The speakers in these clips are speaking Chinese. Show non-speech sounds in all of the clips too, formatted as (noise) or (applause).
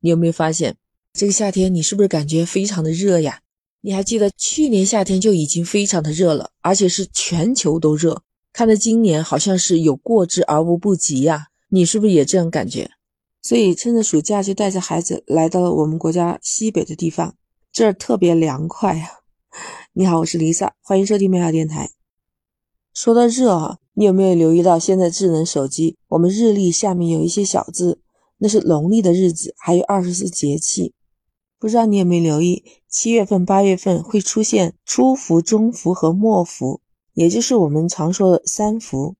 你有没有发现，这个夏天你是不是感觉非常的热呀？你还记得去年夏天就已经非常的热了，而且是全球都热。看着今年好像是有过之而无不及呀，你是不是也这样感觉？所以趁着暑假就带着孩子来到了我们国家西北的地方，这儿特别凉快呀。(laughs) 你好，我是 Lisa，欢迎收听美好电台。说到热啊，你有没有留意到现在智能手机我们日历下面有一些小字，那是农历的日子，还有二十四节气。不知道你有没有留意，七月份、八月份会出现初伏、中伏和末伏。也就是我们常说的三伏，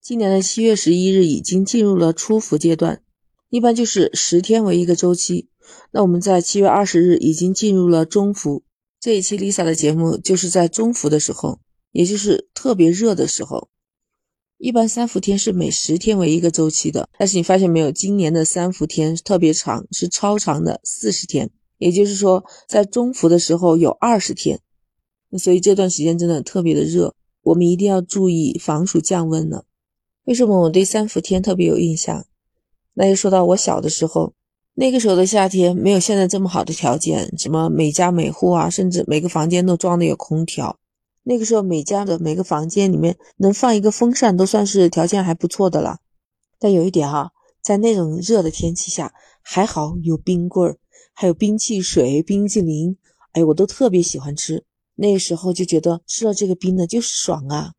今年的七月十一日已经进入了初伏阶段，一般就是十天为一个周期。那我们在七月二十日已经进入了中伏，这一期 Lisa 的节目就是在中伏的时候，也就是特别热的时候。一般三伏天是每十天为一个周期的，但是你发现没有，今年的三伏天特别长，是超长的四十天，也就是说在中伏的时候有二十天。所以这段时间真的特别的热，我们一定要注意防暑降温呢。为什么我对三伏天特别有印象？那就说到我小的时候，那个时候的夏天没有现在这么好的条件，什么每家每户啊，甚至每个房间都装的有空调。那个时候每家的每个房间里面能放一个风扇，都算是条件还不错的了。但有一点哈，在那种热的天气下，还好有冰棍儿，还有冰汽水、冰激凌，哎，我都特别喜欢吃。那时候就觉得吃了这个冰的就爽啊，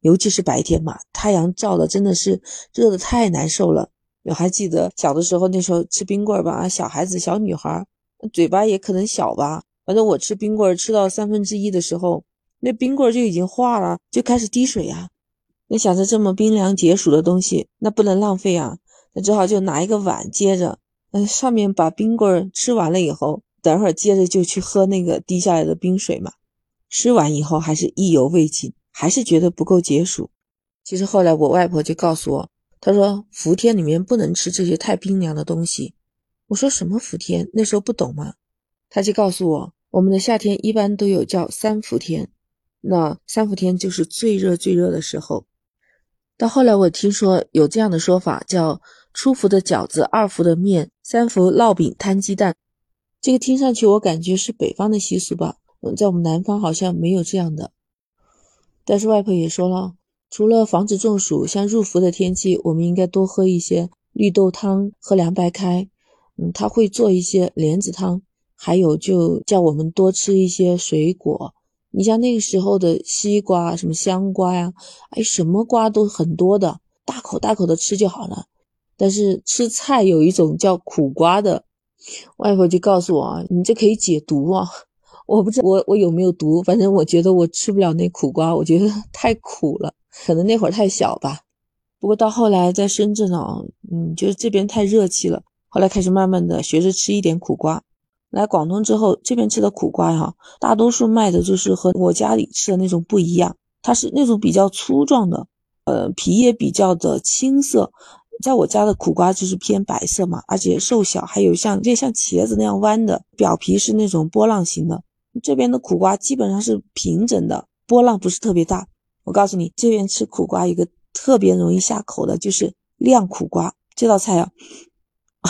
尤其是白天嘛，太阳照的真的是热的太难受了。我还记得小的时候，那时候吃冰棍儿吧，小孩子小女孩嘴巴也可能小吧，反正我吃冰棍吃到三分之一的时候，那冰棍就已经化了，就开始滴水呀。你想着这么冰凉解暑的东西，那不能浪费啊，那只好就拿一个碗接着，嗯，上面把冰棍吃完了以后，等会儿接着就去喝那个滴下来的冰水嘛。吃完以后还是意犹未尽，还是觉得不够解暑。其实后来我外婆就告诉我，她说伏天里面不能吃这些太冰凉的东西。我说什么伏天？那时候不懂嘛。她就告诉我，我们的夏天一般都有叫三伏天，那三伏天就是最热最热的时候。到后来我听说有这样的说法，叫初伏的饺子，二伏的面，三伏烙饼摊鸡蛋。这个听上去我感觉是北方的习俗吧。在我们南方好像没有这样的，但是外婆也说了，除了防止中暑，像入伏的天气，我们应该多喝一些绿豆汤，喝凉白开。嗯，他会做一些莲子汤，还有就叫我们多吃一些水果。你像那个时候的西瓜，什么香瓜呀，哎，什么瓜都很多的，大口大口的吃就好了。但是吃菜有一种叫苦瓜的，外婆就告诉我啊，你这可以解毒啊。我不知道我我有没有毒，反正我觉得我吃不了那苦瓜，我觉得 (laughs) 太苦了，可能那会儿太小吧。不过到后来在深圳啊，嗯，就是这边太热气了，后来开始慢慢的学着吃一点苦瓜。来广东之后，这边吃的苦瓜哈，大多数卖的就是和我家里吃的那种不一样，它是那种比较粗壮的，呃，皮也比较的青色。在我家的苦瓜就是偏白色嘛，而且瘦小，还有像这像茄子那样弯的表皮是那种波浪形的。这边的苦瓜基本上是平整的，波浪不是特别大。我告诉你，这边吃苦瓜一个特别容易下口的就是晾苦瓜这道菜啊，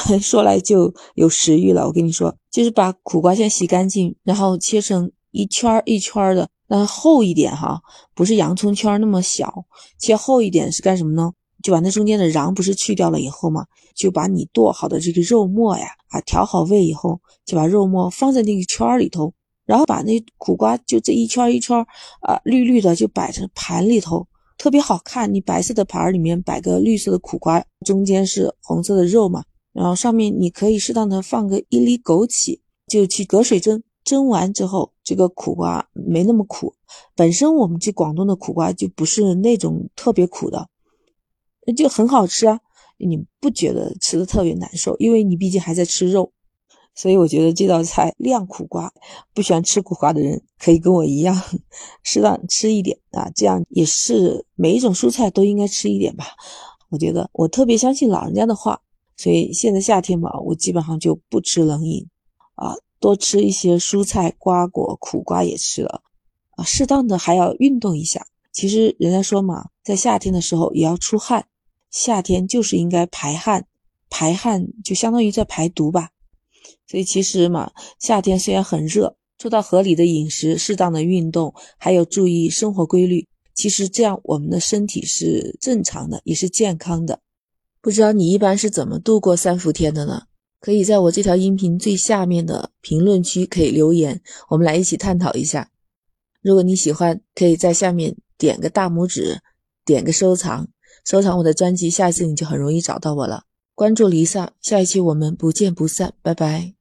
(laughs) 说来就有食欲了。我跟你说，就是把苦瓜先洗干净，然后切成一圈一圈的，但厚一点哈，不是洋葱圈那么小，切厚一点是干什么呢？就把那中间的瓤不是去掉了以后嘛，就把你剁好的这个肉末呀，啊调好味以后，就把肉末放在那个圈里头。然后把那苦瓜就这一圈一圈啊绿绿的就摆成盘里头，特别好看。你白色的盘里面摆个绿色的苦瓜，中间是红色的肉嘛，然后上面你可以适当的放个一粒枸杞，就去隔水蒸。蒸完之后，这个苦瓜没那么苦。本身我们这广东的苦瓜就不是那种特别苦的，就很好吃啊。你不觉得吃的特别难受？因为你毕竟还在吃肉。所以我觉得这道菜晾苦瓜，不喜欢吃苦瓜的人可以跟我一样，适当吃一点啊，这样也是每一种蔬菜都应该吃一点吧。我觉得我特别相信老人家的话，所以现在夏天嘛，我基本上就不吃冷饮啊，多吃一些蔬菜、瓜果，苦瓜也吃了啊，适当的还要运动一下。其实人家说嘛，在夏天的时候也要出汗，夏天就是应该排汗，排汗就相当于在排毒吧。所以其实嘛，夏天虽然很热，做到合理的饮食、适当的运动，还有注意生活规律，其实这样我们的身体是正常的，也是健康的。不知道你一般是怎么度过三伏天的呢？可以在我这条音频最下面的评论区可以留言，我们来一起探讨一下。如果你喜欢，可以在下面点个大拇指，点个收藏，收藏我的专辑，下次你就很容易找到我了。关注丽萨，下一期我们不见不散，拜拜。